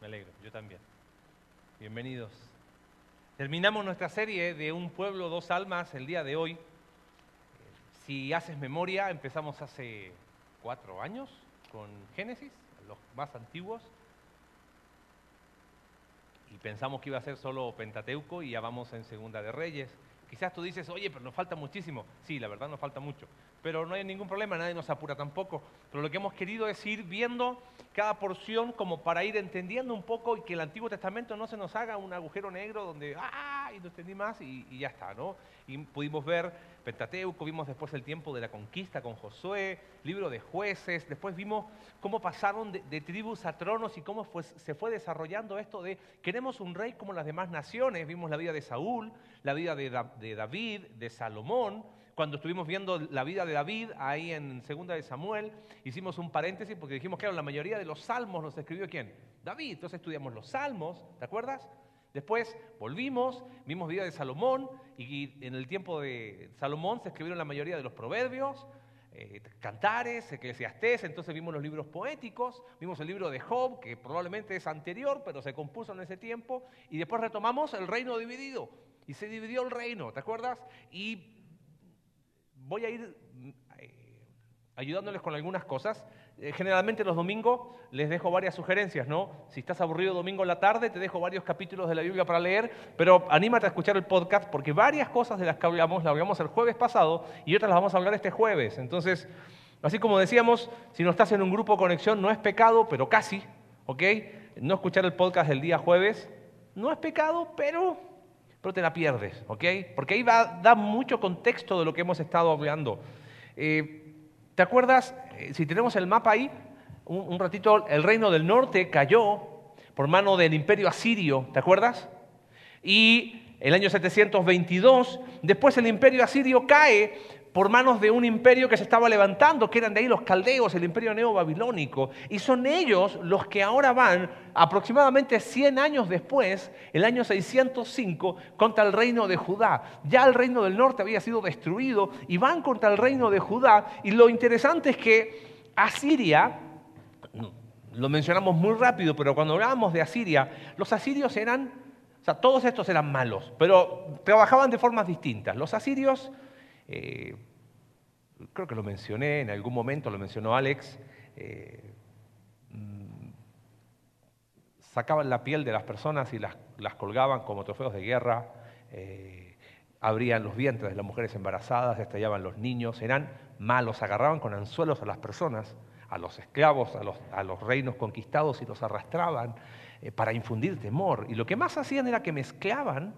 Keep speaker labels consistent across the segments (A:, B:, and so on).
A: Me alegro, yo también. Bienvenidos. Terminamos nuestra serie de Un pueblo, dos almas el día de hoy. Si haces memoria, empezamos hace cuatro años con Génesis, los más antiguos, y pensamos que iba a ser solo Pentateuco y ya vamos en Segunda de Reyes. Quizás tú dices, oye, pero nos falta muchísimo. Sí, la verdad nos falta mucho. Pero no hay ningún problema, nadie nos apura tampoco. Pero lo que hemos querido es ir viendo cada porción como para ir entendiendo un poco y que el Antiguo Testamento no se nos haga un agujero negro donde, ah, y no entendí más y, ya está, ¿no? Y pudimos ver Pentateuco, vimos después el tiempo de la conquista con Josué, libro de jueces, después vimos cómo pasaron de, tribus a tronos y cómo se fue desarrollando esto de queremos un rey como las demás naciones, vimos la vida de Saúl, la vida de, David, de Salomón, cuando estuvimos viendo la vida de David ahí en Segunda de Samuel, hicimos un paréntesis porque dijimos, que la mayoría de los salmos los escribió quién? David. Entonces estudiamos los salmos, ¿te acuerdas? Después volvimos, vimos vida de Salomón y en el tiempo de Salomón se escribieron la mayoría de los proverbios, eh, cantares, eclesiastés, entonces vimos los libros poéticos, vimos el libro de Job, que probablemente es anterior, pero se compuso en ese tiempo, y después retomamos el reino dividido, y se dividió el reino, ¿te acuerdas? Y voy a ir eh, ayudándoles con algunas cosas. Eh, generalmente los domingos les dejo varias sugerencias, ¿no? Si estás aburrido domingo en la tarde, te dejo varios capítulos de la Biblia para leer, pero anímate a escuchar el podcast porque varias cosas de las que hablamos las hablamos el jueves pasado y otras las vamos a hablar este jueves. Entonces, así como decíamos, si no estás en un grupo conexión, no es pecado, pero casi, ¿ok? No escuchar el podcast del día jueves no es pecado, pero, pero te la pierdes, ¿ok? Porque ahí da mucho contexto de lo que hemos estado hablando. Eh, ¿Te acuerdas? Eh, si tenemos el mapa ahí, un, ratito, el reino del norte cayó por mano del imperio asirio, ¿te acuerdas? Y el año 722, después el imperio asirio cae por manos de un imperio que se estaba levantando, que eran de ahí los caldeos, el imperio neobabilónico. Y son ellos los que ahora van, aproximadamente 100 años después, el año 605, contra el reino de Judá. Ya el reino del norte había sido destruido y van contra el reino de Judá. Y lo interesante es que Asiria, lo mencionamos muy rápido, pero cuando hablábamos de Asiria, los asirios eran, o sea, todos estos eran malos, pero trabajaban de formas distintas. Los asirios eh, creo que lo mencioné en algún momento, lo mencionó Alex, eh, mm, sacaban la piel de las personas y las, colgaban como trofeos de guerra, eh, abrían los vientres de las mujeres embarazadas, estallaban los niños, eran malos, agarraban con anzuelos a las personas, a los esclavos, a los, a los reinos conquistados y los arrastraban para infundir temor. Y lo que más hacían era que mezclaban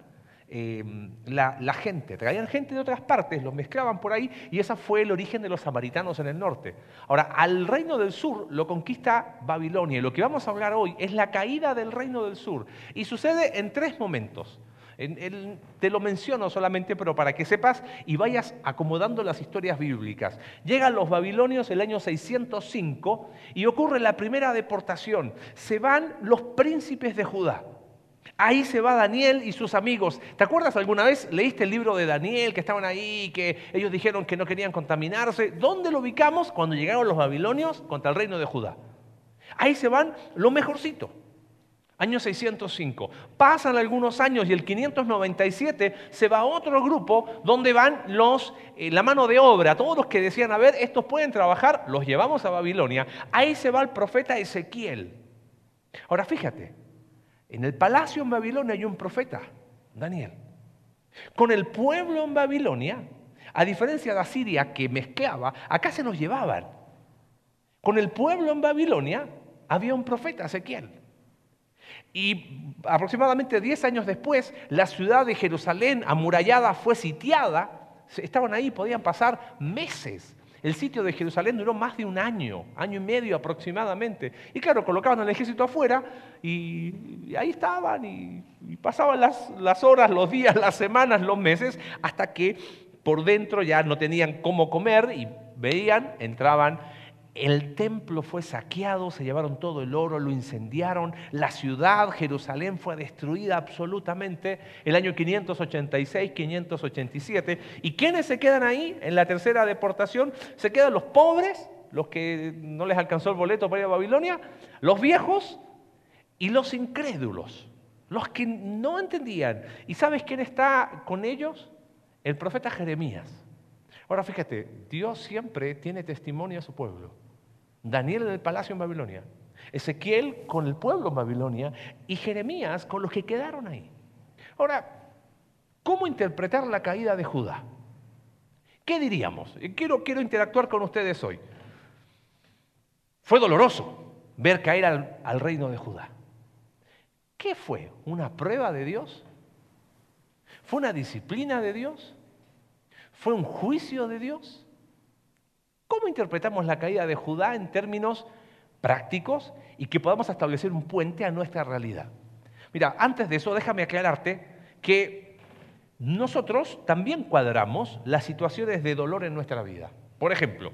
A: Em, la, gente. Traían gente de otras partes, los mezclaban por ahí y ese fue el origen de los samaritanos en el norte. Ahora, al reino del sur lo conquista Babilonia y lo que vamos a hablar hoy es la caída del reino del sur. Y sucede en tres momentos. te lo menciono solamente, pero para que sepas y vayas acomodando las historias bíblicas. Llegan los babilonios el año 605 y ocurre la primera deportación. Se van los príncipes de Judá. Ahí se va Daniel y sus amigos. ¿Te acuerdas alguna vez? Leíste el libro de Daniel, que estaban ahí, que ellos dijeron que no querían contaminarse. ¿Dónde lo ubicamos? Cuando llegaron los babilonios contra el reino de Judá. Ahí se van lo mejorcito. Año 605. Pasan algunos años y el 597 se va otro grupo donde van los, eh, la mano de obra, todos los que decían, a ver, estos pueden trabajar, los llevamos a Babilonia. Ahí se va el profeta Ezequiel. Ahora fíjate, en el palacio en Babilonia hay un profeta, Daniel. Con el pueblo en Babilonia, a diferencia de Asiria que mezclaba, acá se nos llevaban. Con el pueblo en Babilonia había un profeta, Ezequiel. Y aproximadamente 10 años después, la ciudad de Jerusalén amurallada fue sitiada. Estaban ahí, podían pasar meses el sitio de Jerusalén duró más de un año, año y medio aproximadamente. Y claro, colocaban al ejército afuera y, ahí estaban y, pasaban las, horas, los días, las semanas, los meses, hasta que por dentro ya no tenían cómo comer y veían, entraban el templo fue saqueado, se llevaron todo el oro, lo incendiaron, la ciudad, Jerusalén, fue destruida absolutamente el año 586, 587. ¿Y quiénes se quedan ahí en la tercera deportación? Se quedan los pobres, los que no les alcanzó el boleto para ir a Babilonia, los viejos y los incrédulos, los que no entendían. ¿Y sabes quién está con ellos? El profeta Jeremías. Ahora fíjate, Dios siempre tiene testimonio a su pueblo. Daniel en el palacio en Babilonia, Ezequiel con el pueblo en Babilonia y Jeremías con los que quedaron ahí. Ahora, ¿cómo interpretar la caída de Judá? ¿Qué diríamos? Quiero, quiero interactuar con ustedes hoy. Fue doloroso ver caer al, al reino de Judá. ¿Qué fue? ¿Una prueba de Dios? ¿Fue una disciplina de Dios? ¿Fue un juicio de Dios? ¿Cómo interpretamos la caída de Judá en términos prácticos y que podamos establecer un puente a nuestra realidad? Mira, antes de eso, déjame aclararte que nosotros también cuadramos las situaciones de dolor en nuestra vida. Por ejemplo,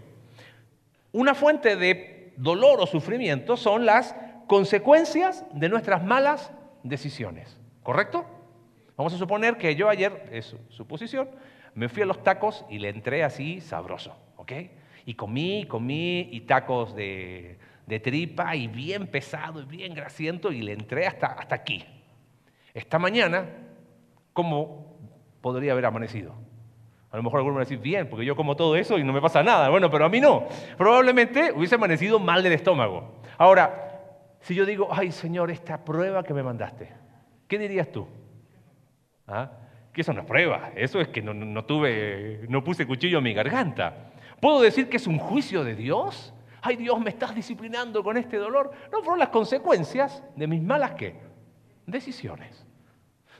A: una fuente de dolor o sufrimiento son las consecuencias de nuestras malas decisiones. ¿Correcto? Vamos a suponer que yo ayer, es su posición, me fui a los tacos y le entré así sabroso, ¿ok? Y comí, comí, y tacos de, tripa, y bien pesado, y bien grasiento, y le entré hasta, hasta aquí. Esta mañana, ¿cómo podría haber amanecido? A lo mejor algunos van a decir, bien, porque yo como todo eso y no me pasa nada. Bueno, pero a mí no. Probablemente hubiese amanecido mal del estómago. Ahora, si yo digo, ay Señor, esta prueba que me mandaste, ¿qué dirías tú? ¿Ah? Que eso no es prueba, eso es que no, tuve, no puse cuchillo en mi garganta. ¿Puedo decir que es un juicio de Dios? Ay Dios, me estás disciplinando con este dolor. No, fueron las consecuencias de mis malas ¿qué? decisiones.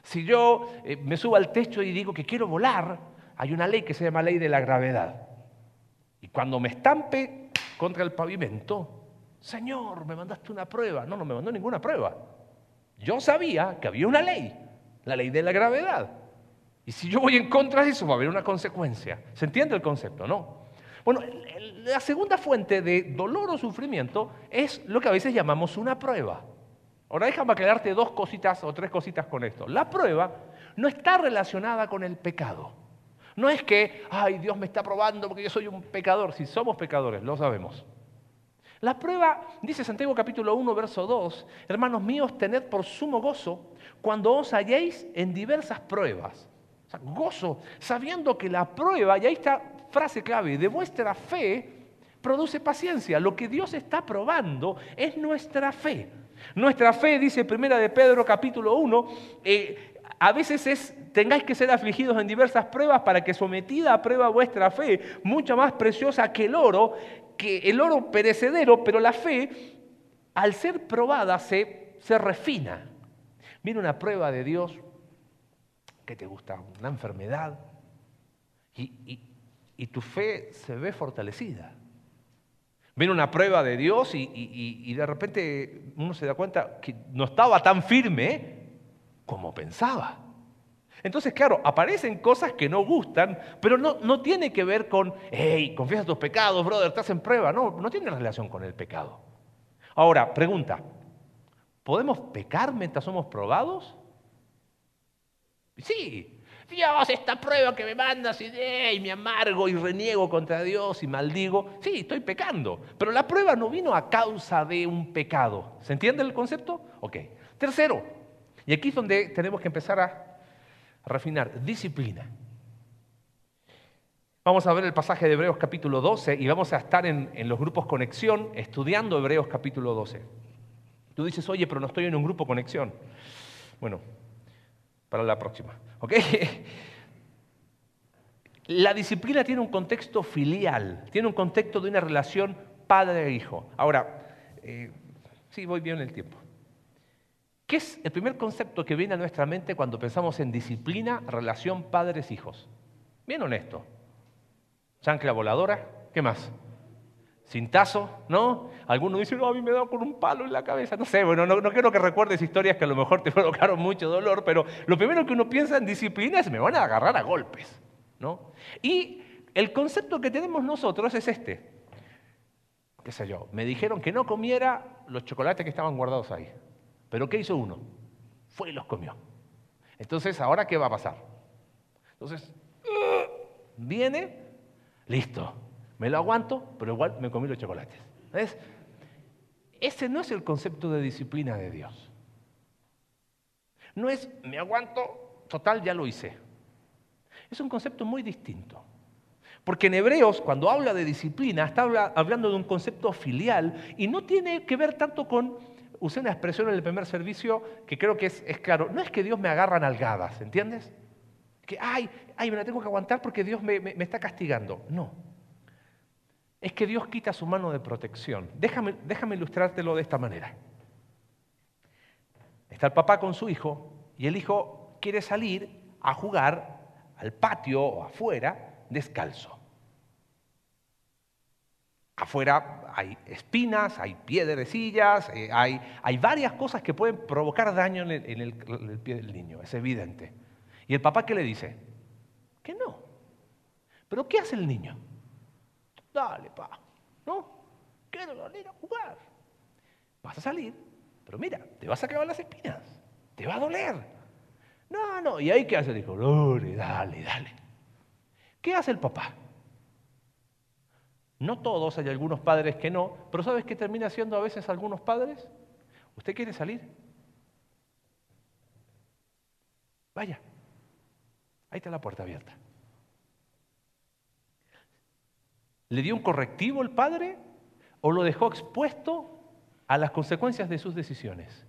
A: Si yo eh, me subo al techo y digo que quiero volar, hay una ley que se llama ley de la gravedad. Y cuando me estampe contra el pavimento, Señor, me mandaste una prueba. No, no me mandó ninguna prueba. Yo sabía que había una ley, la ley de la gravedad. Y si yo voy en contra de eso, va a haber una consecuencia. ¿Se entiende el concepto? No. Bueno, la segunda fuente de dolor o sufrimiento es lo que a veces llamamos una prueba. Ahora déjame aclararte dos cositas o tres cositas con esto. La prueba no está relacionada con el pecado. No es que, ay, Dios me está probando porque yo soy un pecador. Si somos pecadores, lo sabemos. La prueba, dice Santiago capítulo 1, verso 2, hermanos míos, tened por sumo gozo cuando os halléis en diversas pruebas. O sea, gozo, sabiendo que la prueba, y ahí está frase clave, de vuestra fe produce paciencia. Lo que Dios está probando es nuestra fe. Nuestra fe, dice Primera de Pedro capítulo 1, eh, a veces es, tengáis que ser afligidos en diversas pruebas para que sometida a prueba vuestra fe, mucho más preciosa que el oro, que el oro perecedero, pero la fe, al ser probada, se, se refina. Viene una prueba de Dios que te gusta, una enfermedad, y, tu fe se ve fortalecida. Viene una prueba de Dios y, y, de repente uno se da cuenta que no estaba tan firme como pensaba. Entonces, claro, aparecen cosas que no gustan, pero no, no tiene que ver con, hey, confiesa tus pecados, brother, estás en prueba. No, no tiene relación con el pecado. Ahora, pregunta, ¿podemos pecar mientras somos probados? Sí, Dios, esta prueba que me mandas y, hey, me amargo y reniego contra Dios y maldigo. Sí, estoy pecando, pero la prueba no vino a causa de un pecado. ¿Se entiende el concepto? Ok. Tercero, y aquí es donde tenemos que empezar a refinar, disciplina. Vamos a ver el pasaje de Hebreos capítulo 12 y vamos a estar en, los grupos conexión estudiando Hebreos capítulo 12. Tú dices, oye, pero no estoy en un grupo conexión. Bueno, para la próxima. La disciplina tiene un contexto filial, tiene un contexto de una relación padre-hijo. Ahora, eh, sí, voy bien en el tiempo. ¿Qué es el primer concepto que viene a nuestra mente cuando pensamos en disciplina, relación padres-hijos? Bien honesto. Chancla voladora, ¿qué más? Cintazo, ¿no? Algunos dicen, no, a mí me da con un palo en la cabeza. No sé, bueno, no, no, quiero que recuerdes historias que a lo mejor te provocaron mucho dolor, pero lo primero que uno piensa en disciplina es, me van a agarrar a golpes, ¿no? Y el concepto que tenemos nosotros es este. ¿Qué sé yo? Me dijeron que no comiera los chocolates que estaban guardados ahí. Pero ¿qué hizo uno? Fue y los comió. Entonces, ¿ahora qué va a pasar? Entonces, viene, listo, me lo aguanto, pero igual me comí los chocolates. Ese no es el concepto de disciplina de Dios. No es me aguanto, total, ya lo hice. Es un concepto muy distinto. Porque en Hebreos, cuando habla de disciplina, está hablando de un concepto filial y no tiene que ver tanto con, usé una expresión en el primer servicio que creo que es, claro, no es que Dios me agarra nalgadas, ¿entiendes? Que, ay, ay, me la tengo que aguantar porque Dios me está castigando. No. Es que Dios quita su mano de protección. Déjame, déjame ilustrártelo de esta manera. Está el papá con su hijo y el hijo quiere salir a jugar al patio o afuera descalzo. Afuera hay espinas, hay piedrecillas, eh, hay, hay varias cosas que pueden provocar daño en el, pie del niño, es evidente. ¿Y el papá qué le dice? Que no. ¿Pero qué hace el niño? Dale, pa, ¿no? Quiero salir a jugar. Vas a salir, pero mira, te vas a clavar las espinas, te va a doler. No, no, ¿y ahí qué hace? Dijo, dale, dale, dale. ¿Qué hace el papá? No todos, hay algunos padres que no, pero ¿sabes qué termina haciendo a veces algunos padres? ¿Usted quiere salir? Vaya, ahí está la puerta abierta. ¿Le dio un correctivo el padre o lo dejó expuesto a las consecuencias de sus decisiones.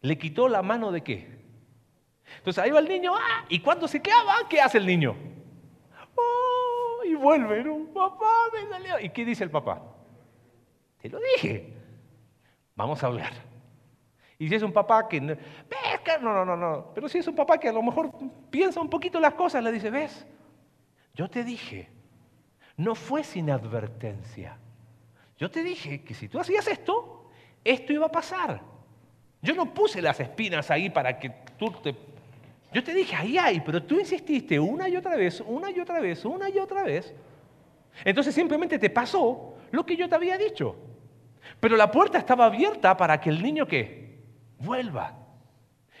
A: ¿Le quitó la mano de qué? Entonces ahí va el niño, ¡ah! y cuando se queda, ¿qué hace el niño? ¡Oh! Y vuelve, ¿no? Papá, me salió. ¿Y qué dice el papá? Te lo dije. Vamos a hablar. Y si es un papá que no, no, no, no, pero si es un papá que a lo mejor piensa un poquito las cosas, le dice, ves, yo te dije, no fue sin advertencia. Yo te dije que si tú hacías esto, esto iba a pasar. Yo no puse las espinas ahí para que tú te... Yo te dije, ahí hay, pero tú insististe una y otra vez, una y otra vez, una y otra vez. Entonces simplemente te pasó lo que yo te había dicho. Pero la puerta estaba abierta para que el niño que vuelva.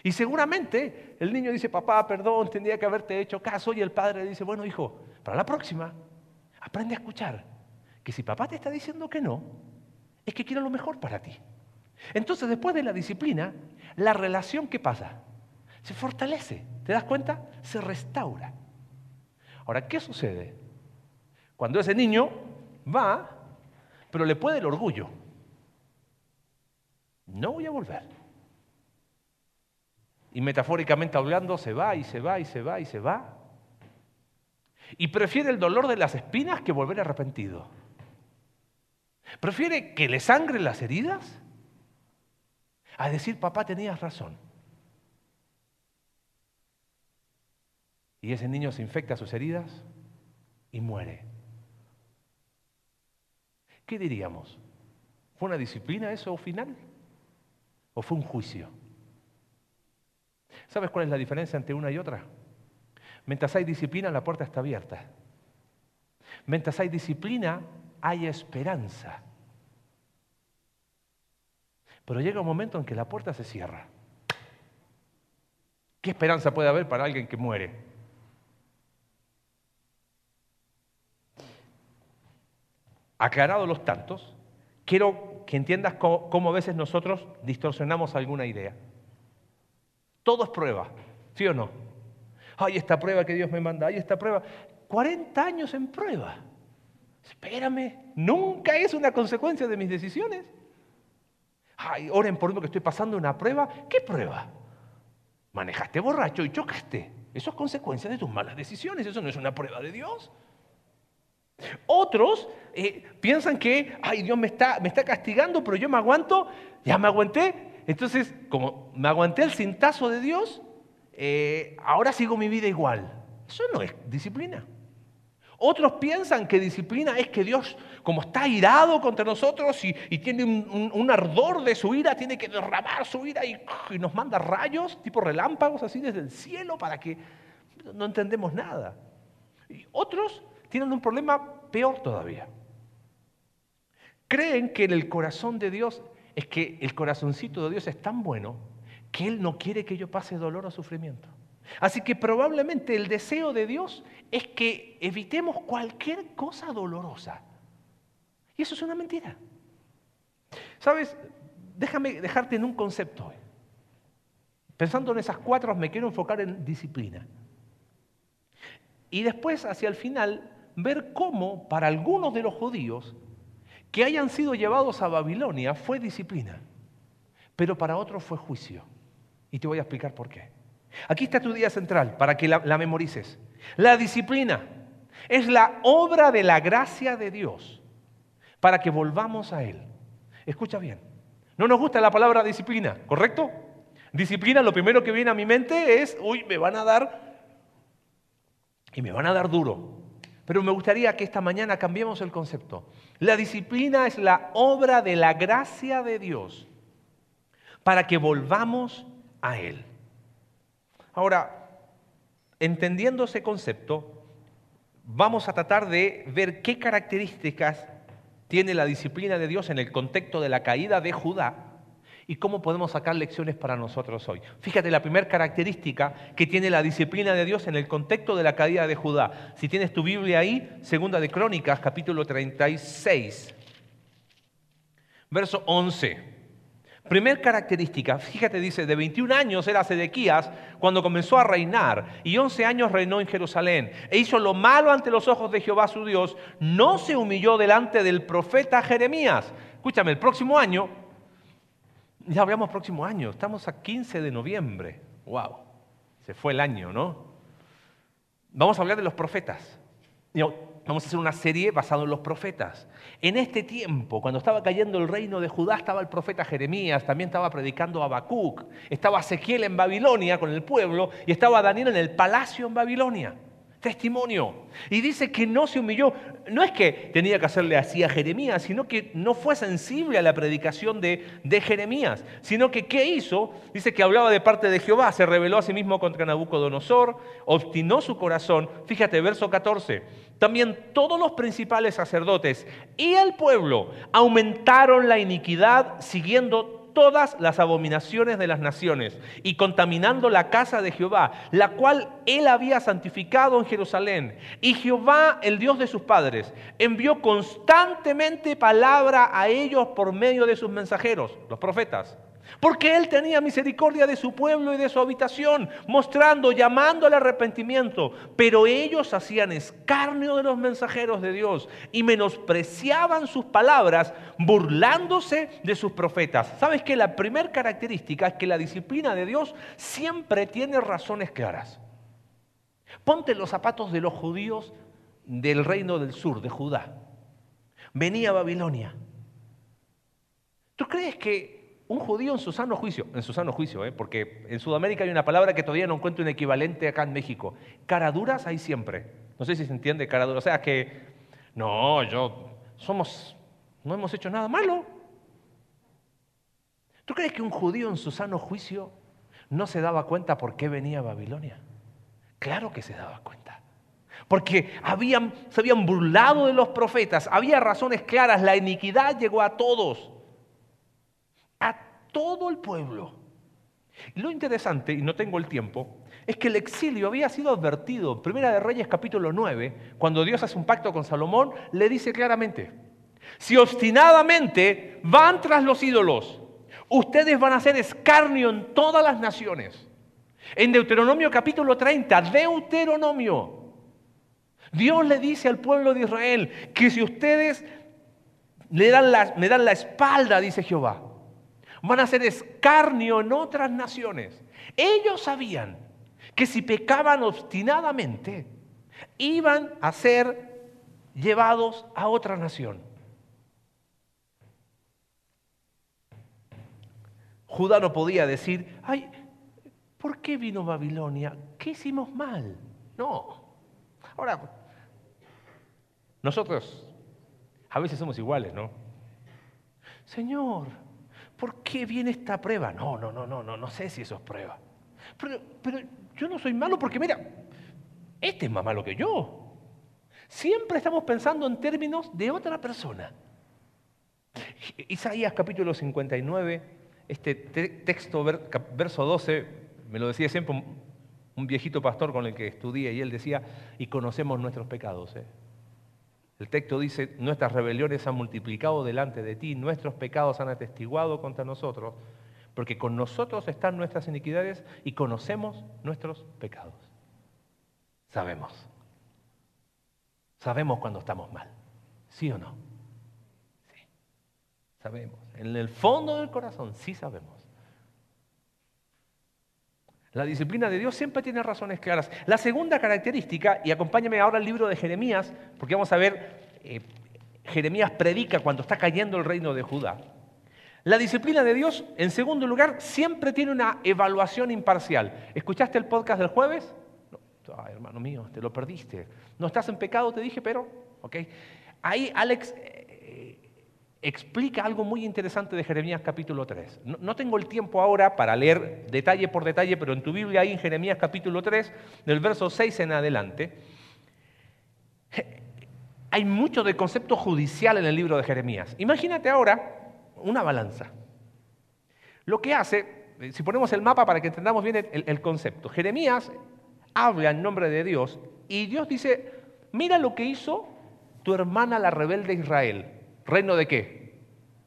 A: Y seguramente el niño dice, papá, perdón, tendría que haberte hecho caso. Y el padre dice, bueno, hijo, para la próxima, aprende a escuchar que si papá te está diciendo que no, es que quiere lo mejor para ti. Entonces, después de la disciplina, la relación, ¿qué pasa? Se fortalece, ¿te das cuenta? Se restaura. Ahora, ¿qué sucede? Cuando ese niño va, pero le puede el orgullo. No voy a volver. Y metafóricamente hablando, se va y se va y se va y se va. Y prefiere el dolor de las espinas que volver arrepentido. ¿Prefiere que le sangren las heridas? A decir, papá, tenías razón. Y ese niño se infecta sus heridas y muere. ¿Qué diríamos? ¿Fue una disciplina eso final? ¿O fue un juicio? ¿Sabes cuál es la diferencia entre una y otra? Mientras hay disciplina, la puerta está abierta. Mientras hay disciplina, hay esperanza. Pero llega un momento en que la puerta se cierra. ¿Qué esperanza puede haber para alguien que muere? Aclarados los tantos, quiero que entiendas cómo, a veces nosotros distorsionamos alguna idea. Todo es prueba, ¿sí o no? Hay esta prueba que Dios me manda, hay esta prueba. 40 años en prueba. Espérame, nunca es una consecuencia de mis decisiones. Ay, oren por mí que estoy pasando una prueba. ¿Qué prueba? Manejaste borracho y chocaste. Eso es consecuencia de tus malas decisiones. Eso no es una prueba de Dios. Otros eh, piensan que, ay, Dios me está, me está castigando, pero yo me aguanto, ya me aguanté. Entonces, como me aguanté el cintazo de Dios, eh, ahora sigo mi vida igual. Eso no es disciplina. Otros piensan que disciplina es que Dios, como está irado contra nosotros y, tiene un, ardor de su ira, tiene que derramar su ira y, nos manda rayos, tipo relámpagos así desde el cielo para que no entendemos nada. Y otros tienen un problema peor todavía. Creen que en el corazón de Dios es que el corazoncito de Dios es tan bueno que Él no quiere que yo pase dolor o sufrimiento. Así que probablemente el deseo de Dios es que evitemos cualquier cosa dolorosa. Y eso es una mentira. ¿Sabes? Déjame dejarte en un concepto. Pensando en esas cuatro, me quiero enfocar en disciplina. Y después, hacia el final, ver cómo para algunos de los judíos que hayan sido llevados a Babilonia fue disciplina, pero para otros fue juicio. Y te voy a explicar por qué. Aquí está tu día central para que la, memorices. La disciplina es la obra de la gracia de Dios para que volvamos a Él. Escucha bien. No nos gusta la palabra disciplina, ¿correcto? Disciplina, lo primero que viene a mi mente es, uy, me van a dar, y me van a dar duro. Pero me gustaría que esta mañana cambiemos el concepto. La disciplina es la obra de la gracia de Dios para que volvamos a Él. Ahora, entendiendo ese concepto, vamos a tratar de ver qué características tiene la disciplina de Dios en el contexto de la caída de Judá y cómo podemos sacar lecciones para nosotros hoy. Fíjate la primera característica que tiene la disciplina de Dios en el contexto de la caída de Judá. Si tienes tu Biblia ahí, segunda de Crónicas, capítulo 36, verso 11. Primer característica, fíjate, dice, de 21 años era Sedequías cuando comenzó a reinar y 11 años reinó en Jerusalén e hizo lo malo ante los ojos de Jehová su Dios, no se humilló delante del profeta Jeremías. Escúchame, el próximo año, ya hablamos próximo año, estamos a 15 de noviembre, wow, se fue el año, ¿no? Vamos a hablar de los profetas. Vamos a hacer una serie basada en los profetas. En este tiempo, cuando estaba cayendo el reino de Judá, estaba el profeta Jeremías, también estaba predicando Habacuc, estaba Ezequiel en Babilonia con el pueblo y estaba Daniel en el palacio en Babilonia testimonio. Y dice que no se humilló. No es que tenía que hacerle así a Jeremías, sino que no fue sensible a la predicación de, de, Jeremías, sino que ¿qué hizo? Dice que hablaba de parte de Jehová, se rebeló a sí mismo contra Nabucodonosor, obstinó su corazón. Fíjate, verso 14. También todos los principales sacerdotes y el pueblo aumentaron la iniquidad siguiendo todas las abominaciones de las naciones y contaminando la casa de Jehová, la cual él había santificado en Jerusalén. Y Jehová, el Dios de sus padres, envió constantemente palabra a ellos por medio de sus mensajeros, los profetas porque Él tenía misericordia de su pueblo y de su habitación, mostrando, llamando al arrepentimiento. Pero ellos hacían escarnio de los mensajeros de Dios y menospreciaban sus palabras, burlándose de sus profetas. ¿Sabes que La primera característica es que la disciplina de Dios siempre tiene razones claras. Ponte los zapatos de los judíos del reino del sur, de Judá. Venía a Babilonia. ¿Tú crees que un judío en su sano juicio, en su sano juicio, ¿eh? porque en Sudamérica hay una palabra que todavía no encuentro un equivalente acá en México. Caraduras hay siempre. No sé si se entiende caraduras. O sea que, no, yo, somos, no hemos hecho nada malo. ¿Tú crees que un judío en su sano juicio no se daba cuenta por qué venía a Babilonia? Claro que se daba cuenta. Porque habían, se habían burlado de los profetas, había razones claras, la iniquidad llegó a todos todo el pueblo. Y lo interesante, y no tengo el tiempo, es que el exilio había sido advertido. Primera de Reyes capítulo 9, cuando Dios hace un pacto con Salomón, le dice claramente, si obstinadamente van tras los ídolos, ustedes van a hacer escarnio en todas las naciones. En Deuteronomio capítulo 30, Deuteronomio, Dios le dice al pueblo de Israel que si ustedes le dan la, me dan la espalda, dice Jehová, van a ser escarnio en otras naciones. Ellos sabían que si pecaban obstinadamente, iban a ser llevados a otra nación. Judá no podía decir, ay, ¿por qué vino Babilonia? ¿Qué hicimos mal? No. Ahora, nosotros a veces somos iguales, ¿no? Señor, ¿por qué viene esta prueba? No, no, no, no, no, no sé si eso es prueba. Pero, pero yo no soy malo porque, mira, este es más malo que yo. Siempre estamos pensando en términos de otra persona. Isaías capítulo 59, este texto, verso 12, me lo decía siempre un viejito pastor con el que estudié y él decía, y conocemos nuestros pecados. ¿eh? El texto dice, nuestras rebeliones han multiplicado delante de ti, nuestros pecados han atestiguado contra nosotros, porque con nosotros están nuestras iniquidades y conocemos nuestros pecados. Sabemos. Sabemos cuando estamos mal. ¿Sí o no? Sí. Sabemos. En el fondo del corazón sí sabemos. La disciplina de Dios siempre tiene razones claras. La segunda característica, y acompáñame ahora al libro de Jeremías, porque vamos a ver, eh, Jeremías predica cuando está cayendo el reino de Judá. La disciplina de Dios, en segundo lugar, siempre tiene una evaluación imparcial. ¿Escuchaste el podcast del jueves? No, hermano mío, te lo perdiste. No estás en pecado, te dije, pero, ok. Ahí Alex explica algo muy interesante de Jeremías capítulo 3. No, tengo el tiempo ahora para leer detalle por detalle, pero en tu Biblia hay en Jeremías capítulo 3, del verso 6 en adelante, hay mucho de concepto judicial en el libro de Jeremías. Imagínate ahora una balanza. Lo que hace, si ponemos el mapa para que entendamos bien el concepto, Jeremías habla en nombre de Dios y Dios dice, mira lo que hizo tu hermana la rebelde Israel. ¿Reino de qué?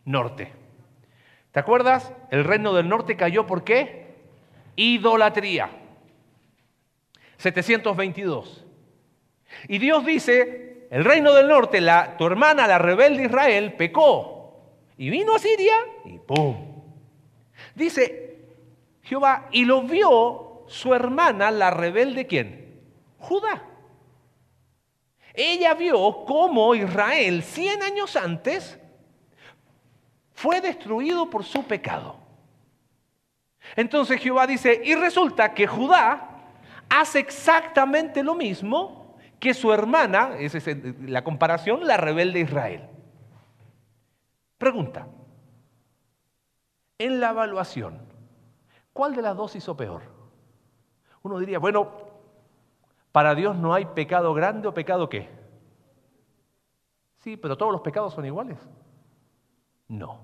A: Norte. ¿Te acuerdas? El reino del norte cayó por qué? Idolatría. 722. Y Dios dice, el reino del norte, la, tu hermana, la rebelde Israel, pecó. Y vino a Siria y ¡pum! Dice Jehová, y lo vio su hermana, la rebelde, ¿quién? Judá. Ella vio cómo Israel 100 años antes fue destruido por su pecado. Entonces Jehová dice, y resulta que Judá hace exactamente lo mismo que su hermana, esa es la comparación, la rebelde Israel. Pregunta, en la evaluación, ¿cuál de las dos hizo peor? Uno diría, bueno, para Dios no hay pecado grande o pecado qué. Sí, pero todos los pecados son iguales. No.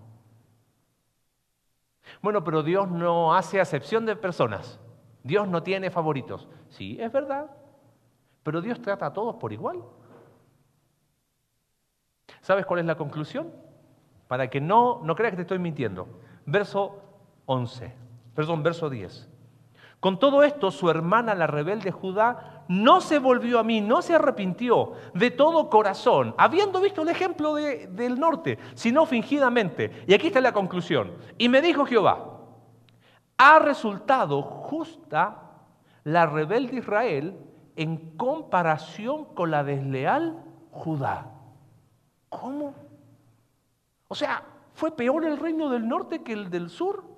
A: Bueno, pero Dios no hace acepción de personas. Dios no tiene favoritos. Sí, es verdad. Pero Dios trata a todos por igual. ¿Sabes cuál es la conclusión? Para que no, no creas que te estoy mintiendo. Verso 11, perdón, verso 10. Con todo esto, su hermana, la rebelde Judá, no se volvió a mí, no se arrepintió de todo corazón, habiendo visto el ejemplo del norte, sino fingidamente. Y aquí está la conclusión. Y me dijo Jehová, ha resultado justa la rebelde Israel en comparación con la desleal Judá. ¿Cómo? O sea, ¿fue peor el reino del norte que el del sur?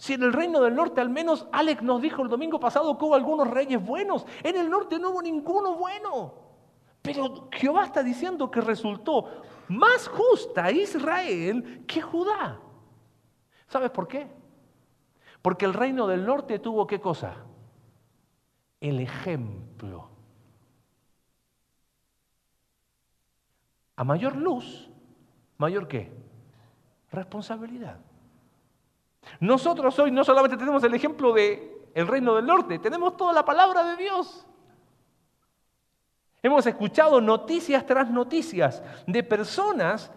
A: Si en el reino del norte, al menos Alex nos dijo el domingo pasado que hubo algunos reyes buenos, en el norte no hubo ninguno bueno. Pero Jehová está diciendo que resultó más justa Israel que Judá. ¿Sabes por qué? Porque el reino del norte tuvo qué cosa? El ejemplo. A mayor luz, mayor qué? Responsabilidad. Nosotros hoy no solamente tenemos el ejemplo de el reino del norte, tenemos toda la palabra de Dios. Hemos escuchado noticias tras noticias de personas,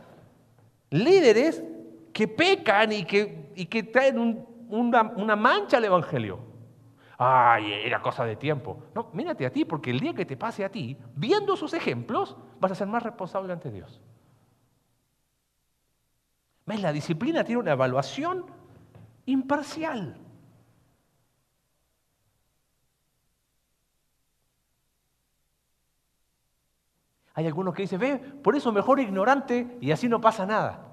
A: líderes, que pecan y que, y que traen una, una mancha al Evangelio. Ay, era cosa de tiempo. No, mírate a ti, porque el día que te pase a ti, viendo sus ejemplos, vas a ser más responsable ante Dios. ¿Ves? La disciplina tiene una evaluación imparcial. Hay algunos que dicen, ve, por eso mejor ignorante y así no pasa nada.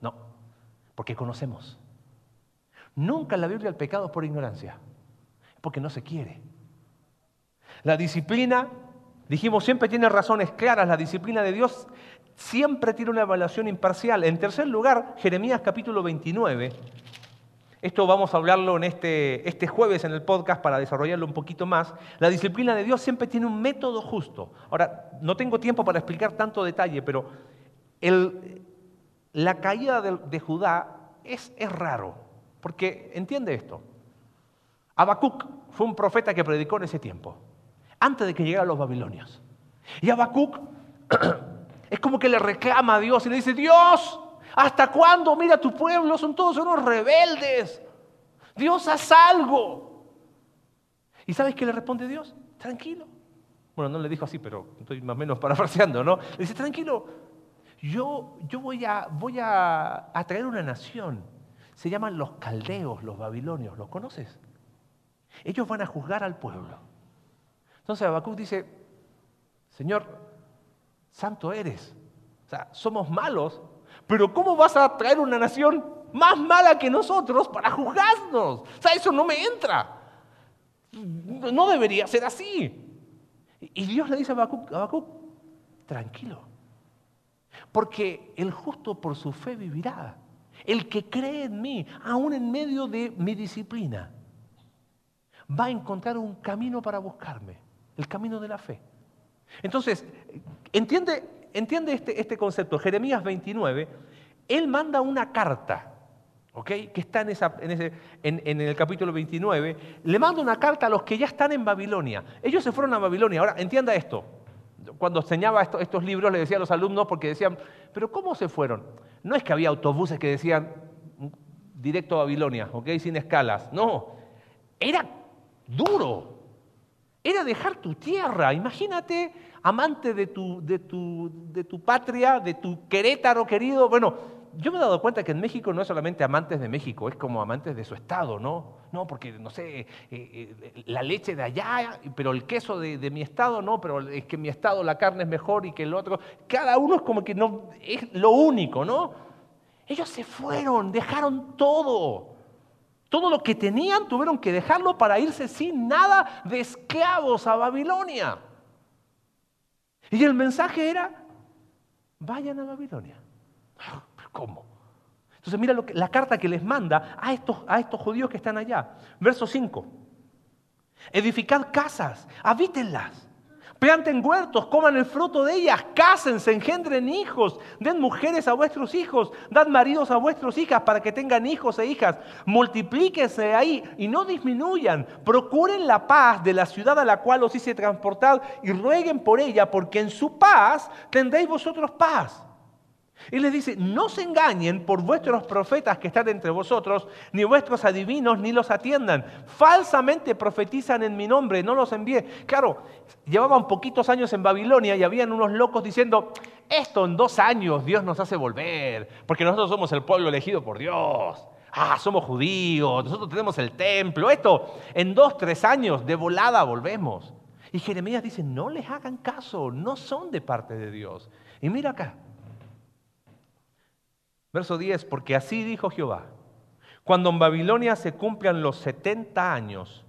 A: No, porque conocemos. Nunca la Biblia el pecado es por ignorancia, porque no se quiere. La disciplina, dijimos, siempre tiene razones claras. La disciplina de Dios siempre tiene una evaluación imparcial. En tercer lugar, Jeremías capítulo 29 esto vamos a hablarlo en este, este jueves en el podcast para desarrollarlo un poquito más. La disciplina de Dios siempre tiene un método justo. Ahora, no tengo tiempo para explicar tanto detalle, pero la caída de, Judá es, es raro, porque entiende esto. Habacuc fue un profeta que predicó en ese tiempo, antes de que llegaran los babilonios. Y Habacuc es como que le reclama a Dios y le dice, Dios,
B: ¿Hasta cuándo? Mira, tu pueblo son todos unos rebeldes. Dios, haz algo. ¿Y sabes qué le responde Dios? Tranquilo. Bueno, no le dijo así, pero estoy más o menos parafraseando, ¿no? Le dice, tranquilo, yo, yo voy, a, voy a, traer una nación. Se llaman los caldeos, los babilonios. ¿Los conoces? Ellos van a juzgar al pueblo. Entonces Habacuc dice, Señor, santo eres. O sea, somos malos, pero ¿cómo vas a traer una nación más mala que nosotros para juzgarnos? O sea, eso no me entra. No debería ser así. Y Dios le dice a Habacuc, tranquilo, porque el justo por su fe vivirá. El que cree en mí, aún en medio de mi disciplina, va a encontrar un camino para buscarme, el camino de la fe. Entonces, entiende, entiende este, este concepto. Jeremías 29, él manda una carta que está en, ese, en, el capítulo 29, le manda una carta a los que ya están en Babilonia. Ellos se fueron a Babilonia. Ahora, entienda esto. Cuando enseñaba estos libros le decía a los alumnos porque decían, pero ¿cómo se fueron? No es que había autobuses que decían directo a Babilonia, ¿ok? Sin escalas. No, era duro. Era dejar tu tierra. Imagínate, amante de tu, de tu, de tu patria, de tu Querétaro querido. Bueno, yo me he dado cuenta que en México no es solamente amantes de México, es como amantes de su estado, ¿no? No, porque, no sé, eh, eh, la leche de allá, pero el queso de, mi estado, no, pero es que en mi estado la carne es mejor y que el otro. Cada uno es como que no, es lo único, ¿no? Ellos se fueron, dejaron todo. Todo lo que tenían tuvieron que dejarlo para irse sin nada de esclavos a Babilonia. Y el mensaje era, vayan a Babilonia. ¿Cómo? Entonces mira lo que, la carta que les manda a estos, a estos judíos que están allá. Verso 5. Edificad casas, habítenlas. Planten huertos, coman el fruto de ellas, cásense, engendren hijos, den mujeres a vuestros hijos, dad maridos a vuestras hijas para que tengan hijos e hijas. Multiplíquense ahí y no disminuyan. Procuren la paz de la ciudad a la cual os hice transportar y rueguen por ella, porque en su paz tendréis vosotros paz. Y les dice, no se engañen por vuestros profetas que están entre vosotros, ni vuestros adivinos, ni los atiendan. Falsamente profetizan en mi nombre, no los envié. Claro, llevaban poquitos años en Babilonia y habían unos locos diciendo, esto en dos años Dios nos hace volver, porque nosotros somos el pueblo elegido por Dios. Ah, somos judíos, nosotros tenemos el templo. Esto, en dos, tres años, de volada volvemos. Y Jeremías dice, no les hagan caso, no son de parte de Dios. Y mira acá, Verso 10, porque así dijo Jehová, cuando en Babilonia se cumplan los 70 años,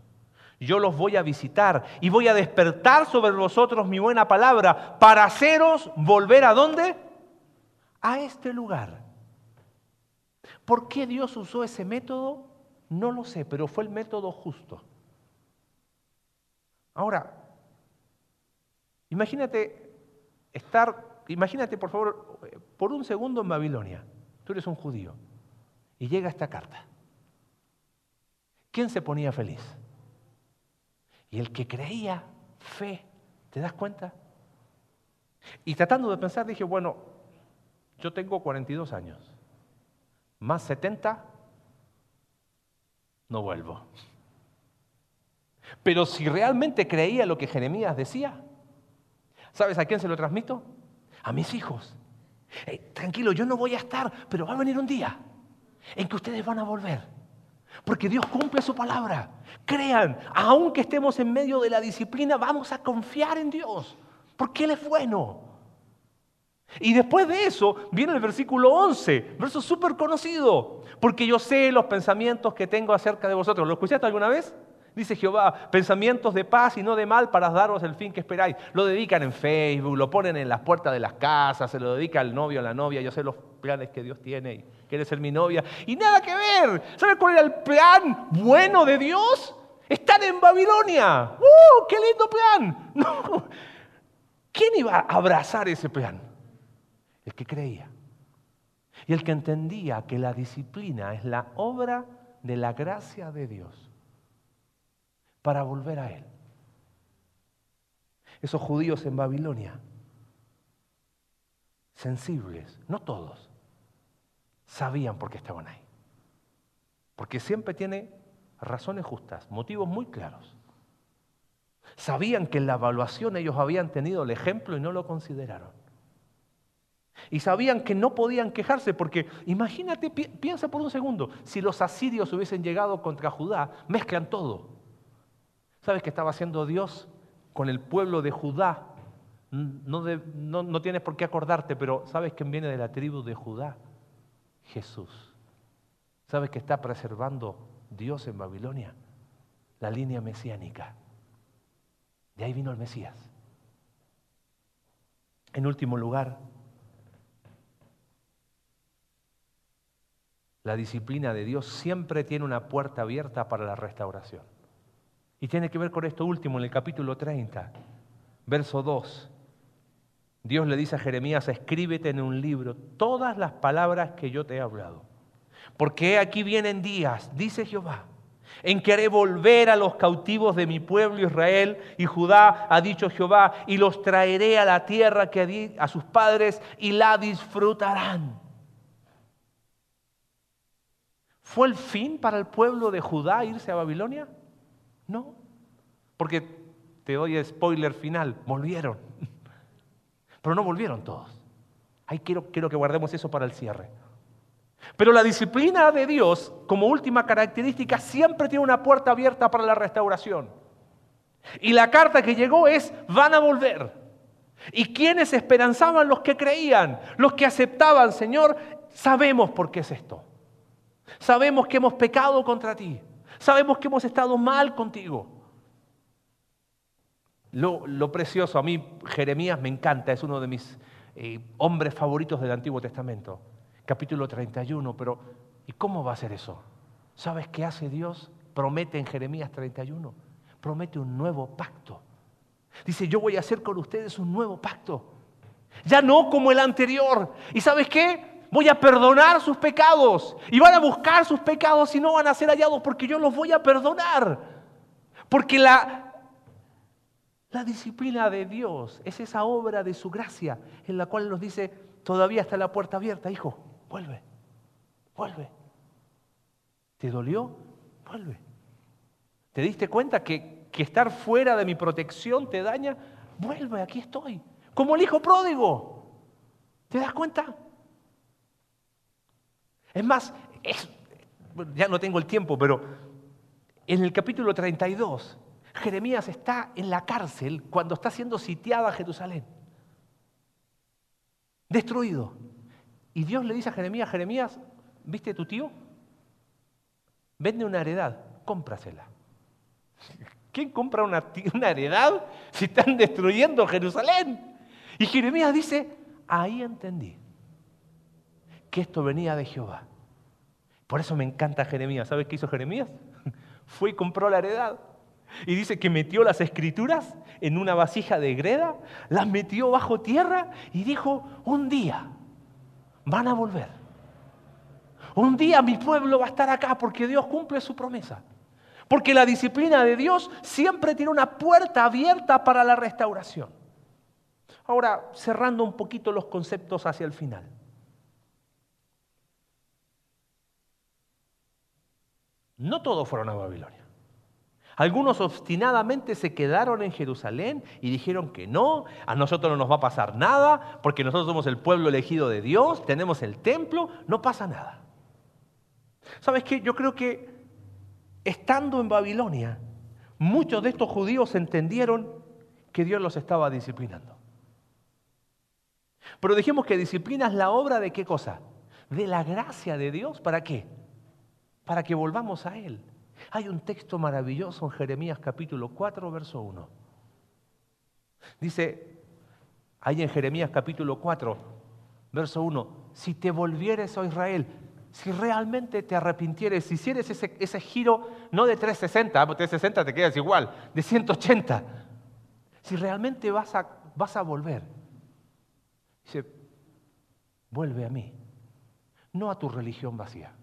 B: yo los voy a visitar y voy a despertar sobre vosotros mi buena palabra para haceros volver a dónde? A este lugar. ¿Por qué Dios usó ese método? No lo sé, pero fue el método justo. Ahora, imagínate estar, imagínate por favor, por un segundo en Babilonia. Tú eres un judío. Y llega esta carta. ¿Quién se ponía feliz? Y el que creía fe, ¿te das cuenta? Y tratando de pensar, dije, bueno, yo tengo 42 años, más 70, no vuelvo. Pero si realmente creía lo que Jeremías decía, ¿sabes a quién se lo transmito? A mis hijos tranquilo, yo no voy a estar, pero va a venir un día en que ustedes van a volver. Porque Dios cumple su palabra. Crean, aunque estemos en medio de la disciplina, vamos a confiar en Dios. Porque Él es bueno. Y después de eso viene el versículo 11, verso súper conocido. Porque yo sé los pensamientos que tengo acerca de vosotros. ¿Lo escuchaste alguna vez? Dice Jehová, pensamientos de paz y no de mal para daros el fin que esperáis. Lo dedican en Facebook, lo ponen en las puertas de las casas, se lo dedica al novio, a la novia. Yo sé los planes que Dios tiene y quiere ser mi novia. Y nada que ver. ¿Sabe cuál era el plan bueno de Dios? Estar en Babilonia. ¡Uh! ¡Qué lindo plan! ¿Quién iba a abrazar ese plan? El que creía. Y el que entendía que la disciplina es la obra de la gracia de Dios para volver a Él. Esos judíos en Babilonia, sensibles, no todos, sabían por qué estaban ahí. Porque siempre tiene razones justas, motivos muy claros. Sabían que en la evaluación ellos habían tenido el ejemplo y no lo consideraron. Y sabían que no podían quejarse porque imagínate, piensa por un segundo, si los asirios hubiesen llegado contra Judá, mezclan todo. ¿Sabes qué estaba haciendo Dios con el pueblo de Judá? No, tienes por qué acordarte, pero ¿sabes quién viene de la tribu de Judá? Jesús. ¿Sabes qué está preservando Dios en Babilonia? La línea mesiánica. De ahí vino el Mesías. En último lugar, la disciplina de Dios siempre tiene una puerta abierta para la restauración. Y tiene que ver con esto último en el capítulo 30, verso 2. Dios le dice a Jeremías, escríbete en un libro todas las palabras que yo te he hablado. Porque aquí vienen días, dice Jehová, en que haré volver a los cautivos de mi pueblo Israel y Judá, ha dicho Jehová, y los traeré a la tierra que a sus padres y la disfrutarán. ¿Fue el fin para el pueblo de Judá irse a Babilonia? No, porque te doy spoiler final, volvieron. Pero no volvieron todos. Ahí quiero, quiero que guardemos eso para el cierre. Pero la disciplina de Dios, como última característica, siempre tiene una puerta abierta para la restauración. Y la carta que llegó es, van a volver. ¿Y quienes esperanzaban? Los que creían, los que aceptaban, Señor, sabemos por qué es esto. Sabemos que hemos pecado contra ti. Sabemos que hemos estado mal contigo. Lo, lo precioso, a mí Jeremías me encanta, es uno de mis eh, hombres favoritos del Antiguo Testamento capítulo 31, pero ¿y cómo va a ser eso? ¿Sabes qué hace Dios? Promete en Jeremías 31, promete un nuevo pacto. Dice, yo voy a hacer con ustedes un nuevo pacto. Ya no como el anterior. ¿Y sabes qué? Voy a perdonar sus pecados. Y van a buscar sus pecados y no van a ser hallados porque yo los voy a perdonar. Porque la, la disciplina de Dios es esa obra de su gracia en la cual nos dice, todavía está la puerta abierta, hijo vuelve, vuelve. ¿Te dolió? Vuelve. ¿Te diste cuenta que, que estar fuera de mi protección te daña? Vuelve, aquí estoy. Como el hijo pródigo. ¿Te das cuenta? Es más, ya no tengo el tiempo, pero en el capítulo 32, Jeremías está en la cárcel cuando está siendo sitiada Jerusalén. Destruido. Y Dios le dice a Jeremías, Jeremías, ¿viste tu tío? Vende una heredad, cómprasela. ¿Quién compra una, una heredad si están destruyendo Jerusalén? Y Jeremías dice, ahí entendí que esto venía de Jehová. Por eso me encanta Jeremías. ¿Sabes qué hizo Jeremías? Fue y compró la heredad. Y dice que metió las escrituras en una vasija de greda, las metió bajo tierra y dijo, un día van a volver. Un día mi pueblo va a estar acá porque Dios cumple su promesa. Porque la disciplina de Dios siempre tiene una puerta abierta para la restauración. Ahora, cerrando un poquito los conceptos hacia el final. No todos fueron a Babilonia. Algunos obstinadamente se quedaron en Jerusalén y dijeron que no, a nosotros no nos va a pasar nada, porque nosotros somos el pueblo elegido de Dios, tenemos el templo, no pasa nada. ¿Sabes qué? Yo creo que estando en Babilonia, muchos de estos judíos entendieron que Dios los estaba disciplinando. Pero dijimos que disciplina es la obra de qué cosa? De la gracia de Dios, ¿para qué? Para que volvamos a Él. Hay un texto maravilloso en Jeremías capítulo 4, verso 1. Dice, ahí en Jeremías capítulo 4, verso 1, si te volvieres, a oh Israel, si realmente te arrepintieres, si hicieres ese, giro, no de 360, porque 360 te quedas igual, de 180, si realmente vas a, vas a volver, dice, vuelve a mí, no a tu religión vacía.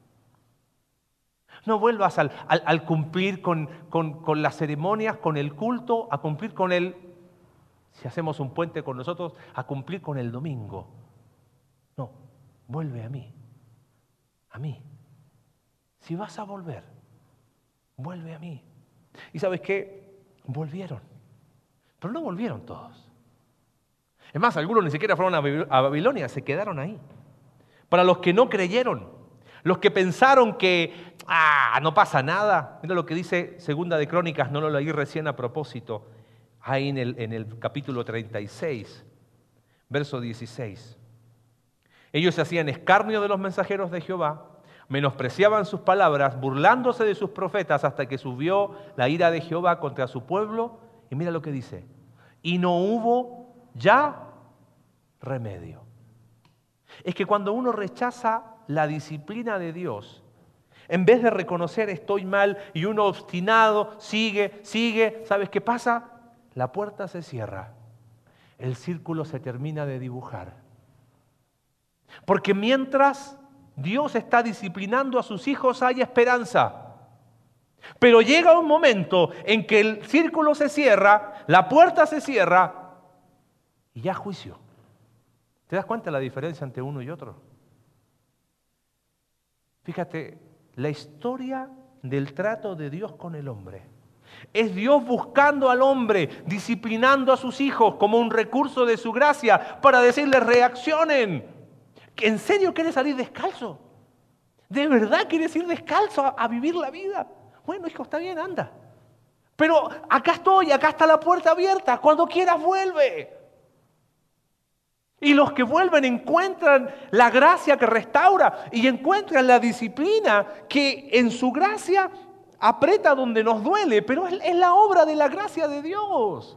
B: No vuelvas al, cumplir con, con, las ceremonias, con el culto, a cumplir con el, si hacemos un puente con nosotros, a cumplir con el domingo. No, vuelve a mí. a mí. Si vas a volver, vuelve a mí. ¿Y sabes qué? Volvieron. Pero no volvieron todos. Es más, algunos ni siquiera fueron a Babilonia, se quedaron ahí. Para los que no creyeron, los que pensaron que, ah, no pasa nada. Mira lo que dice Segunda de Crónicas, no lo leí recién a propósito, ahí en el, en el capítulo 36, verso 16. Ellos se hacían escarnio de los mensajeros de Jehová, menospreciaban sus palabras, burlándose de sus profetas hasta que subió la ira de Jehová contra su pueblo. Y mira lo que dice, y no hubo ya remedio. Es que cuando uno rechaza la disciplina de Dios, en vez de reconocer estoy mal y uno obstinado sigue, sigue, ¿sabes qué pasa? La puerta se cierra, el círculo se termina de dibujar. Porque mientras Dios está disciplinando a sus hijos hay esperanza. Pero llega un momento en que el círculo se cierra, la puerta se cierra y ya juicio. ¿Te das cuenta de la diferencia entre uno y otro? Fíjate, la historia del trato de Dios con el hombre. Es Dios buscando al hombre, disciplinando a sus hijos como un recurso de su gracia para decirles reaccionen. ¿En serio quieres salir descalzo? ¿De verdad quieres ir descalzo a, a vivir la vida? Bueno, hijo, está bien, anda. Pero acá estoy, acá está la puerta abierta. Cuando quieras, vuelve. Y los que vuelven encuentran la gracia que restaura y encuentran la disciplina que en su gracia aprieta donde nos duele, pero es, la obra de la gracia de Dios.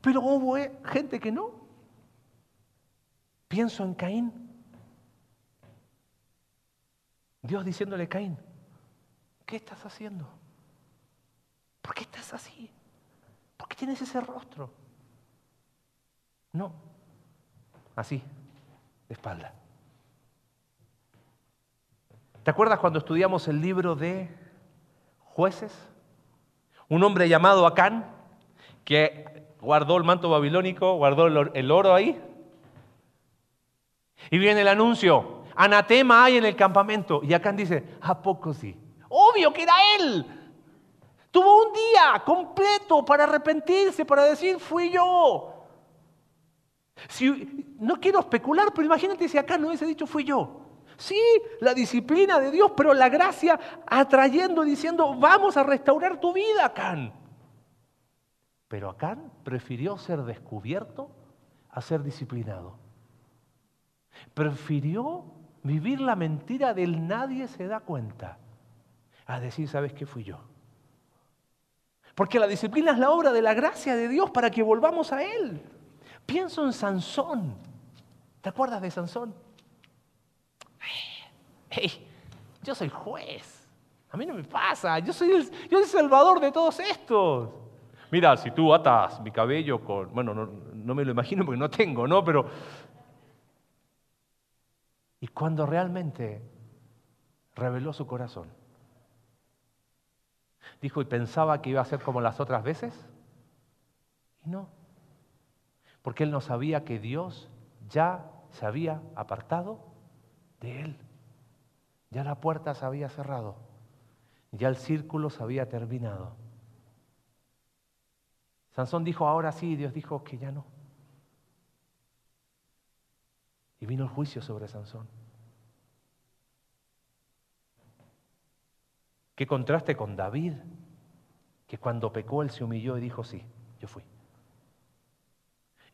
B: Pero hubo eh, gente que no. Pienso en Caín. Dios diciéndole, Caín, ¿qué estás haciendo? ¿Por qué estás así? ¿Por qué tienes ese rostro? No, así, de espalda. ¿Te acuerdas cuando estudiamos el libro de jueces? Un hombre llamado Acán, que guardó el manto babilónico, guardó el oro ahí. Y viene el anuncio, anatema hay en el campamento. Y Acán dice, ¿a poco sí? Obvio que era él. Tuvo un día completo para arrepentirse, para decir, fui yo. No quiero especular, pero imagínate si acá no hubiese dicho fui yo. Sí, la disciplina de Dios, pero la gracia atrayendo, diciendo, vamos a restaurar tu vida, Acán. Pero Acán prefirió ser descubierto a ser disciplinado. Prefirió vivir la mentira del nadie se da cuenta a decir, ¿sabes qué fui yo? Porque la disciplina es la obra de la gracia de Dios para que volvamos a Él. Pienso en Sansón. ¿Te acuerdas de Sansón? yo soy juez. A mí no me pasa. Yo soy, el, yo soy el salvador de todos estos. Mira, si tú atas mi cabello con... Bueno, no, no me lo imagino porque no tengo, ¿no? Pero... Y cuando realmente reveló su corazón, dijo y pensaba que iba a ser como las otras veces, y no porque él no sabía que Dios ya se había apartado de él. Ya la puerta se había cerrado, ya el círculo se había terminado. Sansón dijo, ahora sí, Dios dijo que ya no. Y vino el juicio sobre Sansón. Qué contraste con David, que cuando pecó él se humilló y dijo, sí, yo fui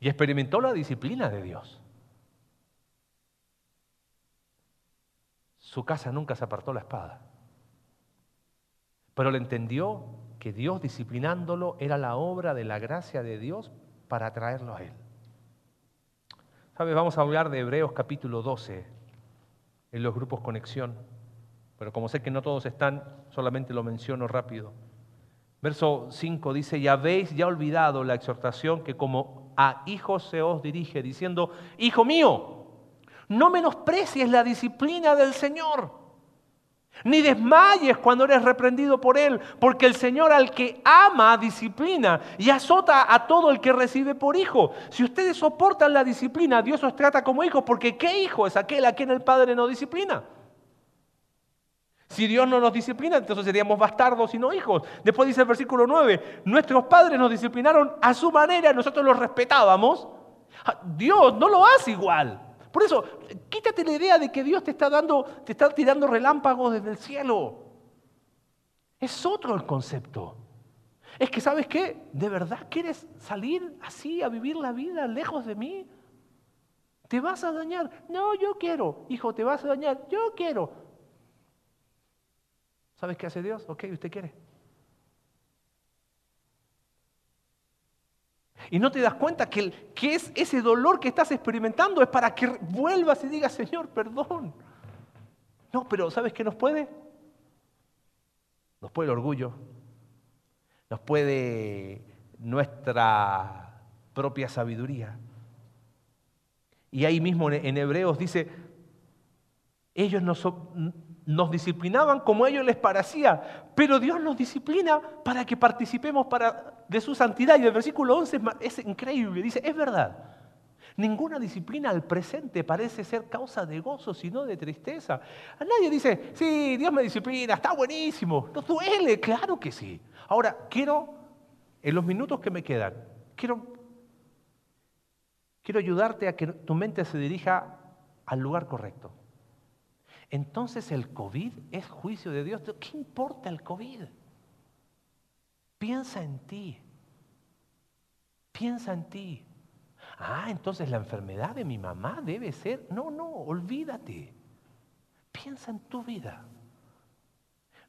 B: y experimentó la disciplina de Dios. Su casa nunca se apartó la espada, pero él entendió que Dios disciplinándolo era la obra de la gracia de Dios para atraerlo a él. ¿Sabes? Vamos a hablar de Hebreos capítulo 12 en los grupos Conexión, pero como sé que no todos están, solamente lo menciono rápido. Verso 5 dice, y habéis ya olvidado la exhortación que como a hijos se os dirige, diciendo, Hijo mío, no menosprecies la disciplina del Señor, Ni desmayes cuando eres reprendido por Él, porque el Señor al que ama disciplina y azota a todo el que recibe por hijo. Si ustedes soportan la disciplina, Dios os trata como hijos, porque ¿qué hijo es aquel a quien el Padre no disciplina? Si Dios no nos disciplina, entonces seríamos bastardos y no hijos. Después dice el versículo 9, nuestros padres nos disciplinaron a su manera, nosotros los respetábamos. Ah, Dios no lo hace igual. Por eso, quítate la idea de que Dios te está dando, te está tirando relámpagos desde el cielo. Es otro el concepto. Es que, ¿sabes qué? ¿De verdad quieres salir así a vivir la vida lejos de mí? ¿Te vas a dañar? No, yo quiero. Hijo, ¿te vas a dañar? Yo quiero. ¿Sabes qué hace Dios? Ok, usted quiere. Y no te das cuenta que, es ese dolor que estás experimentando es para que vuelvas y digas, Señor, perdón. No, pero ¿sabes qué nos puede? Nos puede el orgullo, nos puede nuestra propia sabiduría. Y ahí mismo en Hebreos dice, ellos no son nos disciplinaban como a ellos les parecía, pero Dios nos disciplina para que participemos de su santidad. Y el versículo 11 es, increíble, dice, es verdad. Ninguna disciplina al presente parece ser causa de gozo, sino de tristeza. A nadie dice, sí, Dios me disciplina, está buenísimo. No duele, claro que sí. Ahora, quiero, en los minutos que me quedan, quiero, quiero ayudarte a que tu mente se dirija al lugar correcto. Entonces el COVID es juicio de Dios. ¿Qué importa el COVID? Piensa en ti. Piensa en ti. Ah, entonces la enfermedad de mi mamá debe ser... No, no, olvídate. Piensa en tu vida.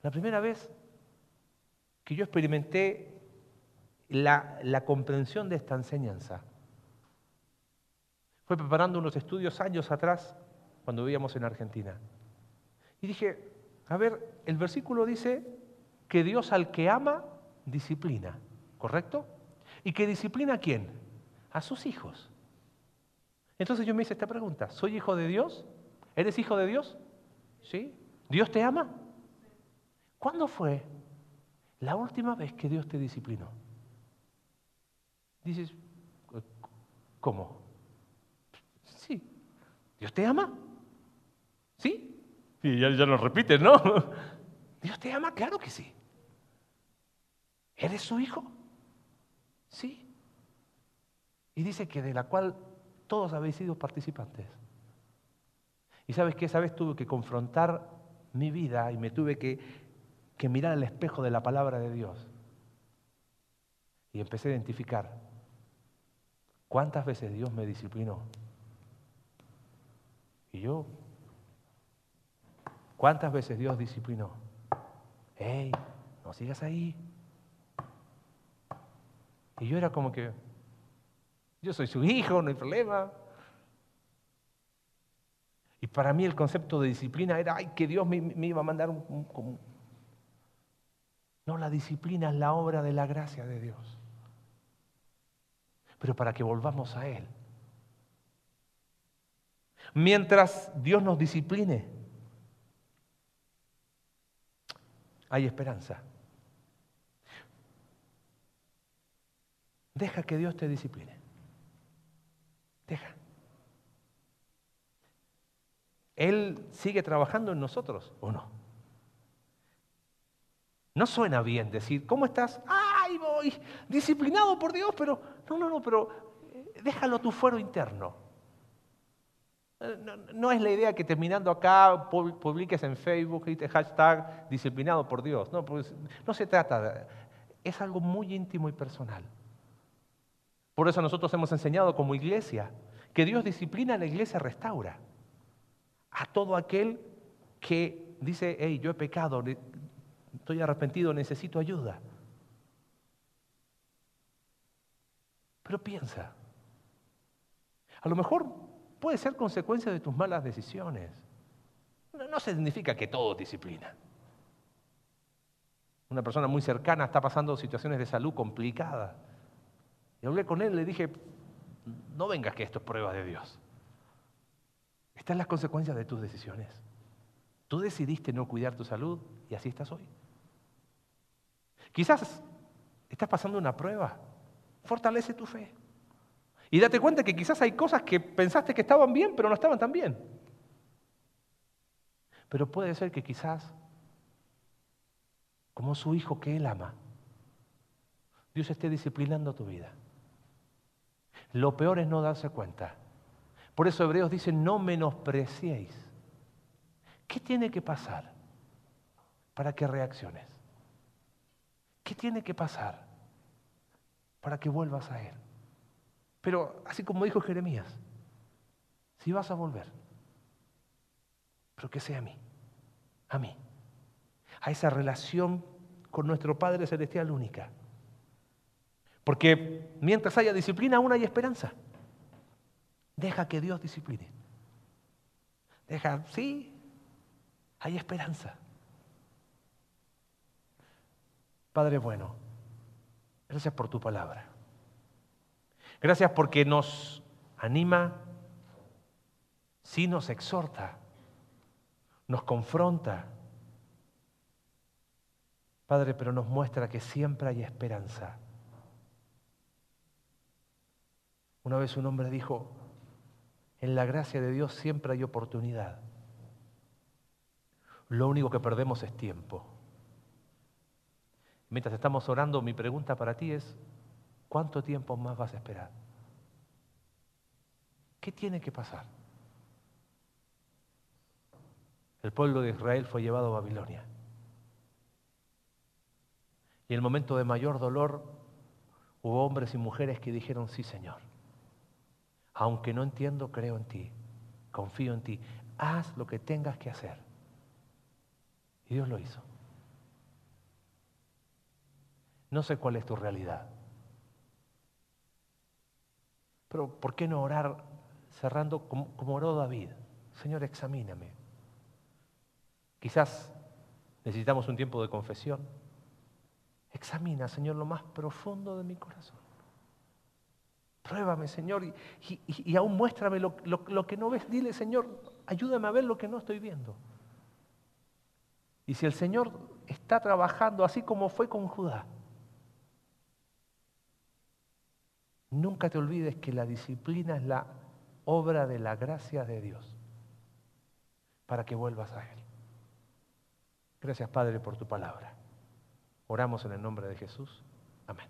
B: La primera vez que yo experimenté la, comprensión de esta enseñanza fue preparando unos estudios años atrás cuando vivíamos en Argentina. Y dije, a ver, el versículo dice que Dios al que ama, disciplina, ¿correcto? ¿Y que disciplina a quién? A sus hijos. Entonces yo me hice esta pregunta, ¿soy hijo de Dios? ¿Eres hijo de Dios? ¿Sí? ¿Dios te ama? ¿Cuándo fue la última vez que Dios te disciplinó? Dices, ¿cómo? Sí, ¿Dios te ama? ¿Sí? Y ya, ya lo repites, ¿no? Dios te ama, claro que sí. ¿Eres su hijo? Sí. Y dice que de la cual todos habéis sido participantes. Y sabes que esa vez tuve que confrontar mi vida y me tuve que, que mirar al espejo de la palabra de Dios. Y empecé a identificar cuántas veces Dios me disciplinó. Y yo ¿Cuántas veces Dios disciplinó? ¡Ey! No sigas ahí. Y yo era como que, yo soy su hijo, no hay problema. Y para mí el concepto de disciplina era, ay, que Dios me, iba a mandar un, un... No, la disciplina es la obra de la gracia de Dios. Pero para que volvamos a Él. Mientras Dios nos discipline, hay esperanza. Deja que Dios te discipline. Deja. Él sigue trabajando en nosotros o no. No suena bien decir, ¿cómo estás? ¡Ay, voy! Disciplinado por Dios, pero no, no, no, pero eh, déjalo tu fuero interno. No, es la idea que terminando acá publiques en Facebook y hashtag disciplinado por Dios. No, pues, no se trata, de, es algo muy íntimo y personal. Por eso nosotros hemos enseñado como iglesia que Dios disciplina, la iglesia restaura. A todo aquel que dice, hey, yo he pecado, estoy arrepentido, necesito ayuda. Pero piensa, a lo mejor puede ser consecuencia de tus malas decisiones. No, significa que todo disciplina. Una persona muy cercana está pasando situaciones de salud complicadas. Y hablé con él, le dije, no vengas que esto es prueba de Dios. Estas las consecuencias de tus decisiones. Tú decidiste no cuidar tu salud y así estás hoy. Quizás estás pasando una prueba. Fortalece tu fe. Y date cuenta que quizás hay cosas que pensaste que estaban bien, pero no estaban tan bien. Pero puede ser que quizás, como su hijo que él ama, Dios esté disciplinando tu vida. Lo peor es no darse cuenta. Por eso Hebreos dice, no menospreciéis. ¿Qué tiene que pasar para que reacciones? ¿Qué tiene que pasar para que vuelvas a Él? Pero así como dijo Jeremías, si vas a volver, pero que sea a mí, a mí, a esa relación con nuestro Padre Celestial única. Porque mientras haya disciplina, aún hay esperanza. Deja que Dios discipline. Deja, sí, hay esperanza. Padre bueno, gracias por tu palabra. Gracias porque nos anima, sí nos exhorta, nos confronta. Padre, pero nos muestra que siempre hay esperanza. Una vez un hombre dijo, en la gracia de Dios siempre hay oportunidad. Lo único que perdemos es tiempo. Mientras estamos orando, mi pregunta para ti es, ¿cuánto tiempo más vas a esperar? ¿Qué tiene que pasar? El pueblo de Israel fue llevado a Babilonia. Y en el momento de mayor dolor hubo hombres y mujeres que dijeron, sí Señor, aunque no entiendo, creo en ti, confío en ti, haz lo que tengas que hacer. Y Dios lo hizo. No sé cuál es tu realidad. Pero ¿por qué no orar cerrando como, oró David? Señor, examíname. Quizás necesitamos un tiempo de confesión. Examina, Señor, lo más profundo de mi corazón. Pruébame, Señor, y, aún muéstrame lo, lo que no ves. Dile, Señor, ayúdame a ver lo que no estoy viendo. Y si el Señor está trabajando así como fue con Judá, nunca te olvides que la disciplina es la obra de la gracia de Dios para que vuelvas a Él. Gracias Padre por tu palabra. Oramos en el nombre de Jesús. Amén.